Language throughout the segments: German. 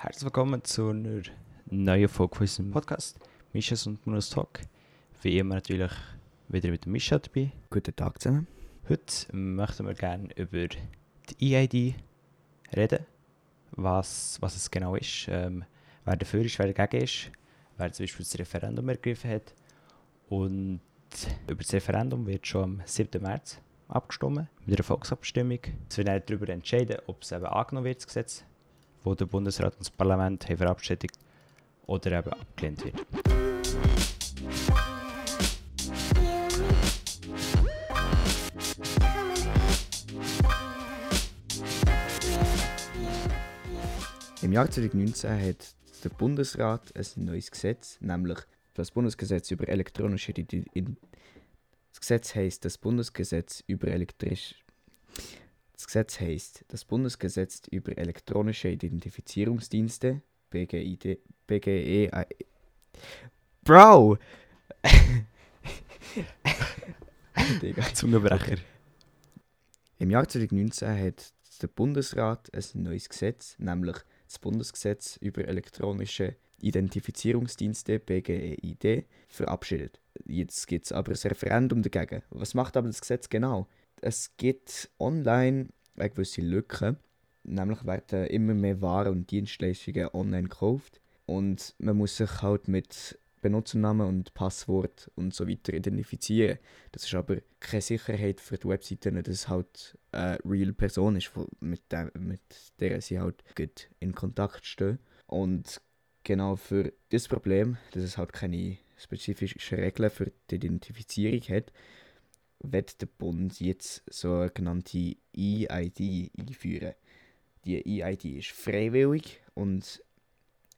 Herzlich willkommen zu einer neuen Folge von unserem Podcast Mischas und Monos Talk. Wie immer natürlich wieder mit Mischa dabei. Guten Tag zusammen. Heute möchten wir gerne über die EID reden, was, was es genau ist, ähm, wer dafür ist, wer dagegen ist, wer zum Beispiel das Referendum ergriffen hat. Und über das Referendum wird schon am 7. März abgestimmt, mit einer Volksabstimmung. Es wird darüber entscheiden, ob es eben angenommen wird, das Gesetz, wo der Bundesrat und das Parlament haben verabschiedet oder eben abgelehnt wird. Im Jahr 2019 hat der Bundesrat ein neues Gesetz, nämlich das Bundesgesetz über elektronische Identität. Das Gesetz heißt das Bundesgesetz über elektrisch. Das Gesetz heißt das Bundesgesetz über elektronische Identifizierungsdienste BGID BGE Bro. Digga. Zungenbrecher. Im Jahr 2019 hat der Bundesrat ein neues Gesetz, nämlich das Bundesgesetz über elektronische Identifizierungsdienste BGEID verabschiedet. Jetzt gibt es aber ein Referendum dagegen. Was macht aber das Gesetz genau? Es gibt online eine gewisse Lücke, nämlich werden immer mehr Waren und Dienstleistungen online gekauft und man muss sich halt mit Benutzernamen und Passwort und so weiter identifizieren. Das ist aber keine Sicherheit für die Webseiten, dass es halt eine real Person ist, mit der, mit der sie halt gut in Kontakt stehen. Und genau für das Problem, dass es halt keine spezifischen Regeln für die Identifizierung hat, wird der Bund jetzt sogenannte EID einführen. Die EID ist freiwillig und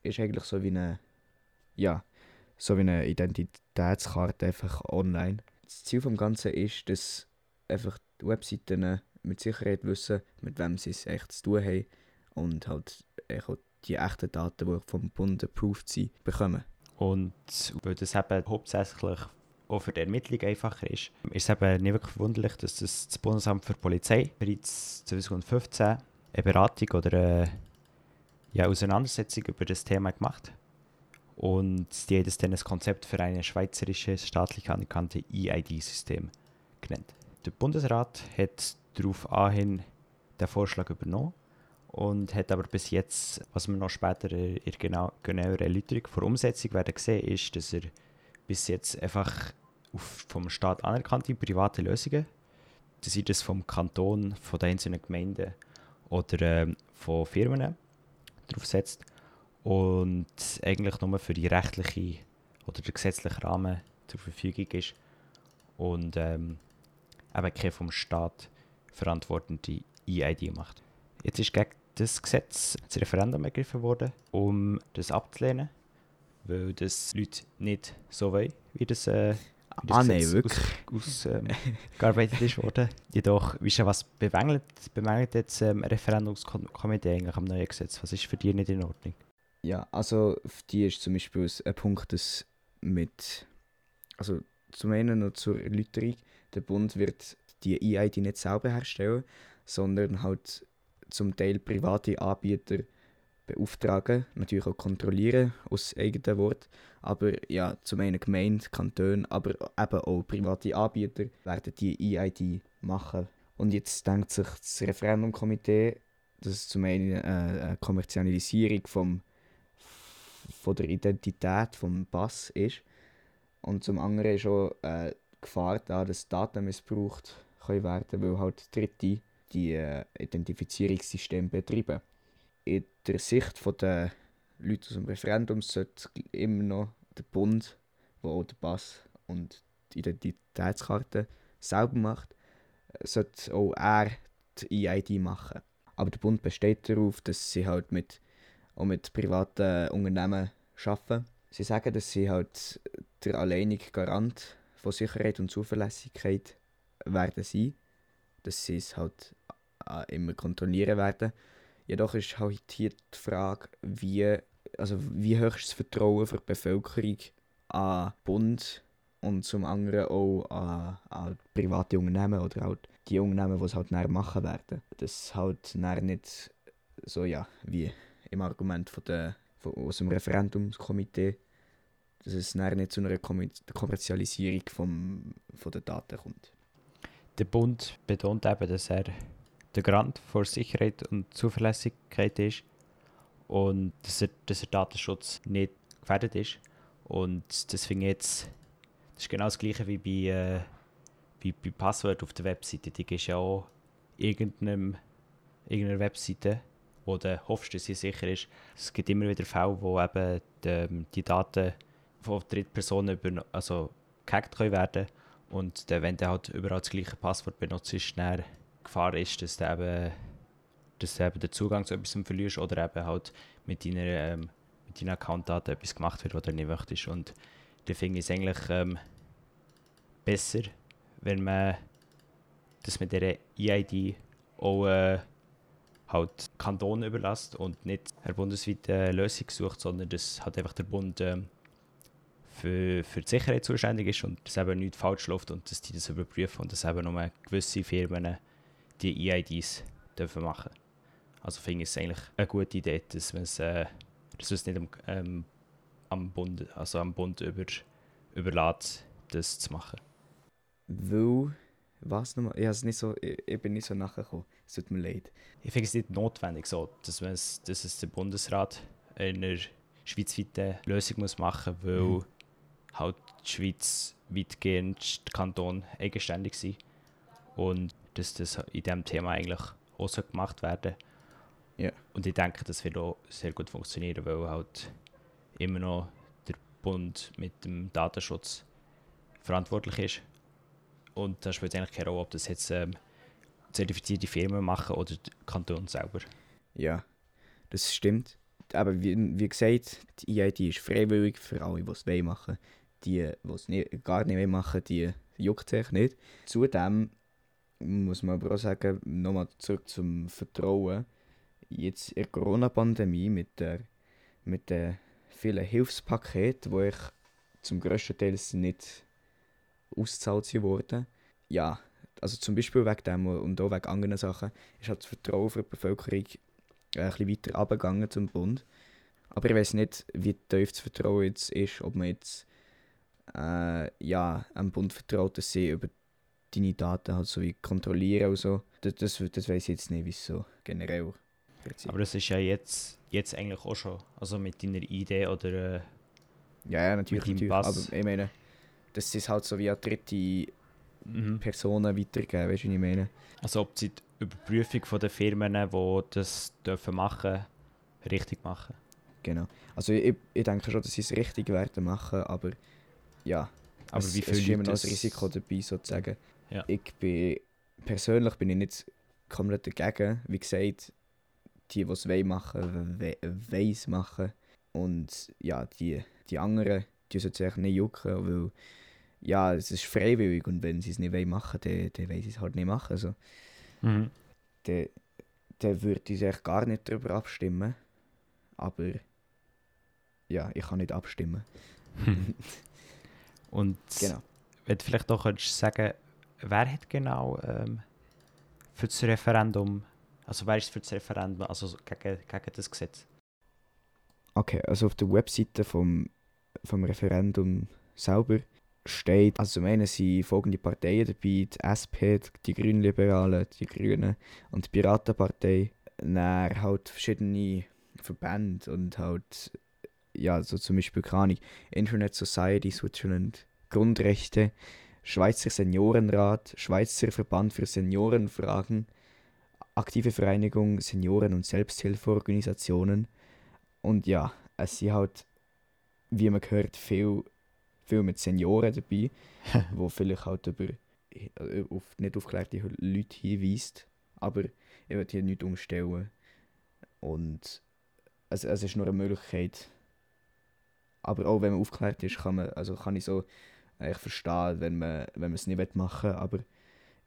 ist eigentlich so wie eine, ja, so wie eine Identitätskarte einfach online. Das Ziel des Ganzen ist, dass einfach die Webseiten mit Sicherheit wissen, mit wem sie es echt zu tun haben und halt die echten Daten, die vom Bund approved sind, bekommen. Und weil das eben hauptsächlich auch für die Ermittlung einfacher ist, ist es eben nicht wirklich verwunderlich, dass das, das Bundesamt für Polizei bereits 2015 eine Beratung oder eine ja, Auseinandersetzung über das Thema gemacht hat. Und die hat es dann ein Konzept für ein schweizerisches staatlich anerkannte EID-System genannt. Der Bundesrat hat darauf anhin den Vorschlag übernommen und hat aber bis jetzt, was wir noch später in genau, genaueren Erläuterung vor Umsetzung werden sehen, ist, dass er bis jetzt einfach auf vom Staat anerkannte private Lösungen, dass er das vom Kanton, von den einzelnen Gemeinden oder äh, von Firmen drauf setzt und eigentlich nur für die rechtliche oder der gesetzliche Rahmen zur Verfügung ist und ähm, eben keine vom Staat verantwortende EID macht. Jetzt ist gegen das Gesetz das Referendum ergriffen worden, um das abzulehnen, weil das Leute nicht so wollen, wie das, äh, wie das Ah, nein, wirklich? aus, ähm, gearbeitet ist worden. Jedoch, wie schon was bemängelt, bemängelt jetzt ähm, Referendumskomitee eigentlich am neuen Gesetz? Was ist für die nicht in Ordnung? Ja, also für die ist zum Beispiel ein Punkt, dass mit, also zum einen noch zur Erläuterung, der Bund wird die EID nicht selber herstellen, sondern halt zum Teil private Anbieter beauftragen, natürlich auch kontrollieren aus eigenen Wort, aber ja, zum einen Gemeinde, Kanton, aber eben auch private Anbieter werden die EID machen. Und jetzt denkt sich das Referendumkomitee, dass es zum einen äh, eine Kommerzialisierung vom von der Identität vom Pass ist. Und zum anderen ist auch äh, Gefahr da, dass Daten missbraucht können werden, weil halt Dritte die äh, Identifizierungssysteme betreiben. In der Sicht von der Leute aus dem Referendum sollte immer noch der Bund, der auch den Pass und die Identitätskarte selber macht, äh, sollte auch er die EID machen. Aber der Bund besteht darauf, dass sie halt mit auch mit privaten Unternehmen arbeiten. Sie sagen, dass sie halt der alleinige Garant von Sicherheit und Zuverlässigkeit werden sein. Dass sie es halt äh, immer kontrollieren werden. Jedoch ist halt hier die Frage, wie, also wie hoch ist das Vertrauen für die Bevölkerung an Bund und zum anderen auch an, an private Unternehmen oder halt die Unternehmen, die es halt näher machen werden. Dass halt nicht so, ja, wie im Argument von der, von, aus dem Referendumskomitee, dass es nicht zu einer Kommerzialisierung vom, von der Daten kommt. Der Bund betont eben, dass er der Garant vor Sicherheit und Zuverlässigkeit ist und dass, er, dass der Datenschutz nicht gefährdet ist. Und das finde jetzt, das ist genau das gleiche wie bei, äh, bei, bei Passwort auf der Webseite. Die ist ja auch irgendeinem, irgendeiner Webseite, wo du hoffst, dass sie sicher ist. Es gibt immer wieder Fälle, wo eben die, die Daten von Drittpersonen über, also gehackt können werden und dann, wenn du halt überall das gleiche Passwort benutzt, ist dann Gefahr ist, dass du eben, dass du eben den Zugang zu etwas verlierst oder eben halt mit deiner, ähm, mit deinen Accountdaten etwas gemacht wird, was du nicht möchtest. Und da finde ich es eigentlich ähm, besser, wenn man das mit dieser EID auch äh, halt Kantonen überlässt und nicht eine bundesweite Lösung sucht, sondern dass halt einfach der Bund ähm, für, für die Sicherheit zuständig ist und dass eben nichts falsch läuft und dass die das überprüfen und dass eben nur gewisse Firmen die EIDs dürfen machen. Also finde ich es eigentlich eine gute Idee, dass man es, äh, dass es nicht am, ähm, am Bund, also am Bund über, überlässt, das zu machen. Weil, was nochmal? Ich, nicht so, ich, ich bin nicht so nachgekommen. Es tut mir leid. Ich finde es nicht notwendig, so, dass, es, dass es der Bundesrat in einer schweizweiten Lösung muss machen muss, weil mhm. halt die Schweiz weitgehend der Kanton eigenständig sind. Und dass das in diesem Thema eigentlich auch so gemacht werden. Ja. Und ich denke, das wird auch sehr gut funktionieren, weil halt immer noch der Bund mit dem Datenschutz verantwortlich ist. Und da spielt eigentlich keine Rolle, ob das jetzt ähm, zertifizierte Firmen machen oder der Kanton selber. Ja, das stimmt. Aber wie, wie gesagt, die EID ist freiwillig für alle, die es machen wollen. Die, die es nicht, gar nicht machen die juckt sich nicht. Zudem muss man aber auch sagen, nochmal zurück zum Vertrauen. Jetzt in der Corona-Pandemie mit der, mit den vielen Hilfspaketen, die ich zum grössten Teil nicht ausgezahlt wurden. Ja, also zum Beispiel wegen dem und auch wegen anderen Sachen ist halt das Vertrauen die Bevölkerung äh, ein bisschen weiter abgegangen zum Bund. Aber ich weiß nicht, wie tief das Vertrauen jetzt ist, ob man jetzt äh, ja, am Bund vertraut, dass sie über deine Daten halt so wie kontrollieren und so. Das, das, das weiß ich jetzt nicht, wieso generell. Aber das ist ja jetzt, jetzt eigentlich auch schon, also mit deiner Idee oder äh, ja, ja, natürlich, mit natürlich. Pass. aber ich meine, das ist halt so wie eine dritte mhm. Personen weitergeben, weißt du, was ich meine? Also ob sie die Überprüfung von den Firmen, die das dürfen machen, richtig machen. Genau. Also ich, ich denke schon, dass sie es richtig werden machen, aber ja, aber es, wie viel es ist immer noch das Risiko dabei sozusagen. Ja. Ich bin, persönlich bin ich nicht komplett dagegen. Wie gesagt, die, die es machen wollen, es machen. Und ja, die, die anderen, die sollten sich nicht jucken, weil ja, es ist freiwillig und wenn sie es nicht machen wollen, dann, dann wollen sie es halt nicht machen. Also, mhm. dann, dann würde ich eigentlich gar nicht darüber abstimmen. Aber ja, ich kann nicht abstimmen. und genau. wenn du vielleicht doch könntest sagen, wer hat genau ähm, für das Referendum, also wer ist für das Referendum, also gegen, gegen das Gesetz? Okay, also auf der Webseite vom, vom Referendum selber steht, also zum einen sind folgende Parteien dabei, die SP, die Grünliberalen, die Grünen und die Piratenpartei. Dann halt verschiedene Verbände und halt, ja, so zum Beispiel, keine Internet Society Switzerland, Grundrechte, Schweizer Seniorenrat, Schweizer Verband für Seniorenfragen, aktive Vereinigung Senioren- und Selbsthilfeorganisationen. Und ja, es sind halt, wie man gehört, viel, viel mit Senioren dabei, wo vielleicht halt über, äh, auf nicht aufgeklärte Leute hinweist. Aber ich würde hier nichts umstellen. Und es, es ist nur eine Möglichkeit. Aber auch wenn man aufgeklärt ist, kann, man, also kann ich so ich verstehe, wenn man, wenn man es nicht machen will, aber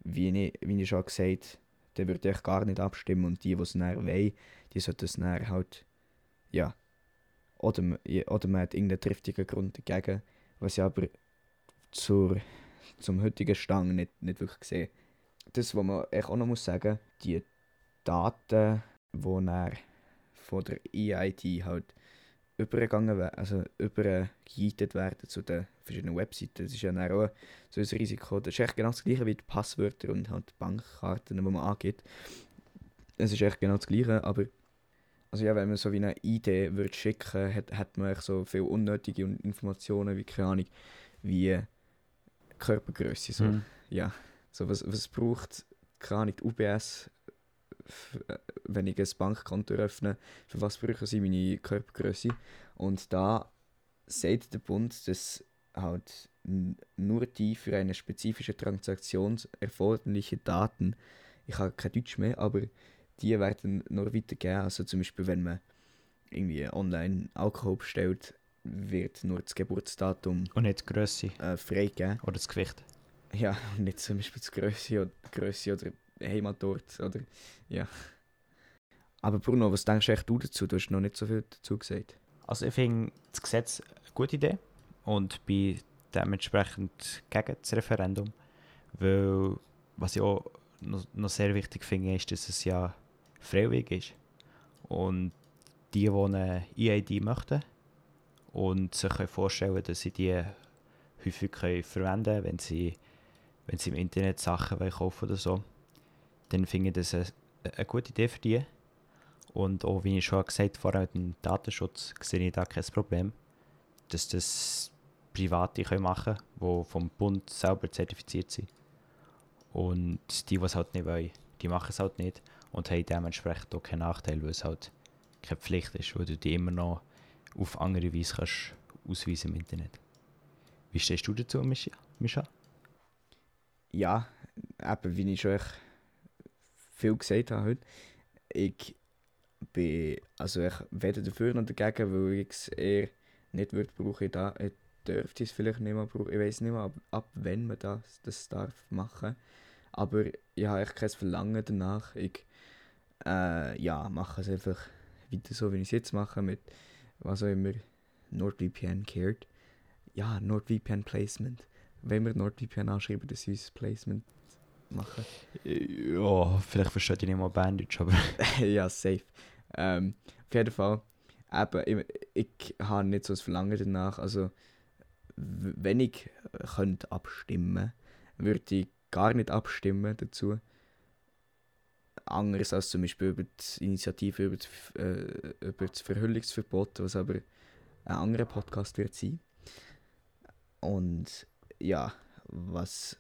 wie ich, wie ich schon gesagt habe, dann würde ich gar nicht abstimmen und die, die es näher wollen, die sollten es näher halt, ja, oder, oder man hat irgendeinen triftigen Grund dagegen, was ich aber zur, zum heutigen Stand nicht, nicht wirklich sehe. Das, was man auch noch muss sagen, die Daten, die von der EID halt übergegangen werden, also übergejietet werden zu den verschiedenen Webseiten. Das ist ja dann auch so ein Risiko. Das ist echt genau das gleiche wie die Passwörter und halt die Bankkarten, die man angibt. Es ist echt genau das gleiche, aber also ja, wenn man so wie eine Idee würde schicken, hat, hat man echt so viele unnötige Informationen wie keine Ahnung, wie Körpergröße. So. Mhm. Ja, so was, was braucht, keine Ahnung, die UBS, äh, wenn ich ein Bankkonto öffne, für was brauchen sie meine Körpergröße? Und da sagt der Bund, dass halt nur die für eine spezifische Transaktion erforderliche Daten, ich habe kein Deutsch mehr, aber die werden nur weitergegeben. Also zum Beispiel, wenn man irgendwie online Alkohol bestellt, wird nur das Geburtsdatum Und nicht die Grösse äh, freigegeben. oder das Gewicht. Ja, und nicht zum Beispiel die Größe oder, oder Heimatort. Oder, ja. Aber Bruno, was denkst du du dazu? Du hast noch nicht so viel dazu gesagt. Also ich finde das Gesetz eine gute Idee und bin dementsprechend gegen das Referendum, weil was ich auch noch, noch sehr wichtig finde, ist, dass es ja freiwillig ist. Und die, die eine EID möchten und sich können vorstellen dass sie die häufig können verwenden können, wenn sie, wenn sie im Internet Sachen kaufen oder so, dann finde ich das eine, eine gute Idee für die. Und auch, wie ich schon gesagt habe, vorher mit dem Datenschutz sehe ich da kein Problem, dass das Private machen können, die vom Bund selber zertifiziert sind. Und die, die es halt nicht wollen, die machen es halt nicht und haben dementsprechend auch keinen Nachteil, weil es halt keine Pflicht ist, weil du die immer noch auf andere Weise kannst ausweisen im Internet. Wie stehst du dazu? Mischa? Ja, eben, wie ich schon viel gesagt habe heute, ich bin also ich weder dafür noch dagegen, weil ich es eher nicht würde brauchen. Da ich dürfte es vielleicht nicht mehr brauchen. Ich weiß nicht mehr, ab, ab wann man das, das darf machen. Aber ich habe echt kein Verlangen danach. Ich äh, ja, mache es einfach weiter so, wie ich es jetzt mache, mit was auch immer NordVPN kehrt. Ja, NordVPN Placement. Wenn wir NordVPN anschreiben, dass sie uns Placement machen. Ja, vielleicht verstehe ich nicht mal Bandage, aber ja, safe. Ähm, auf jeden Fall, eben, ich, ich habe nicht so das Verlangen danach. Also, wenn ich könnte abstimmen würde ich gar nicht abstimmen dazu. Anderes als zum Beispiel über die Initiative über das, äh, über das Verhüllungsverbot, was aber ein anderer Podcast wird sein. Und ja, was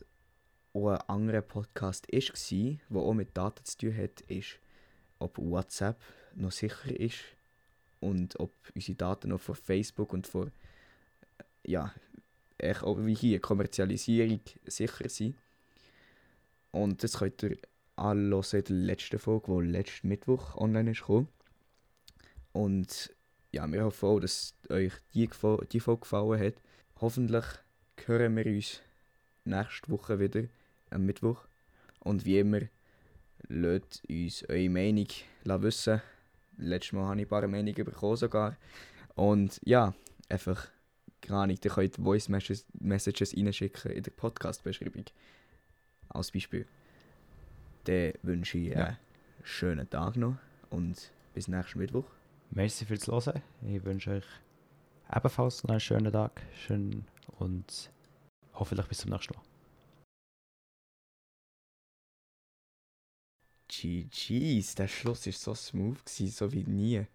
auch ein anderer Podcast war, der auch mit Daten zu tun hat, ist, ob WhatsApp noch sicher ist und ob unsere Daten noch von Facebook und von, ja, auch wie hier, Kommerzialisierung sicher sind. Und das könnt ihr anhören in der letzten Folge, die letzten Mittwoch online ist. Und ja, wir hoffen auch, dass euch die, die Folge gefallen hat. Hoffentlich hören wir uns nächste Woche wieder am Mittwoch. Und wie immer, lasst uns eure Meinung wissen. Letztes Mal habe ich ein paar Meinungen bekommen sogar. Und ja, einfach, keine Ahnung, ihr könnt Voice Messages reinschicken in der Podcast-Beschreibung. Als Beispiel. Dann wünsche ich Ja. einen schönen Tag noch und bis nächsten Mittwoch. merci fürs Hören. Ich wünsche euch ebenfalls noch einen schönen Tag schön und hoffentlich bis zum nächsten Mal. GG's, der Schluss war so smooth, gewesen, so wie nie.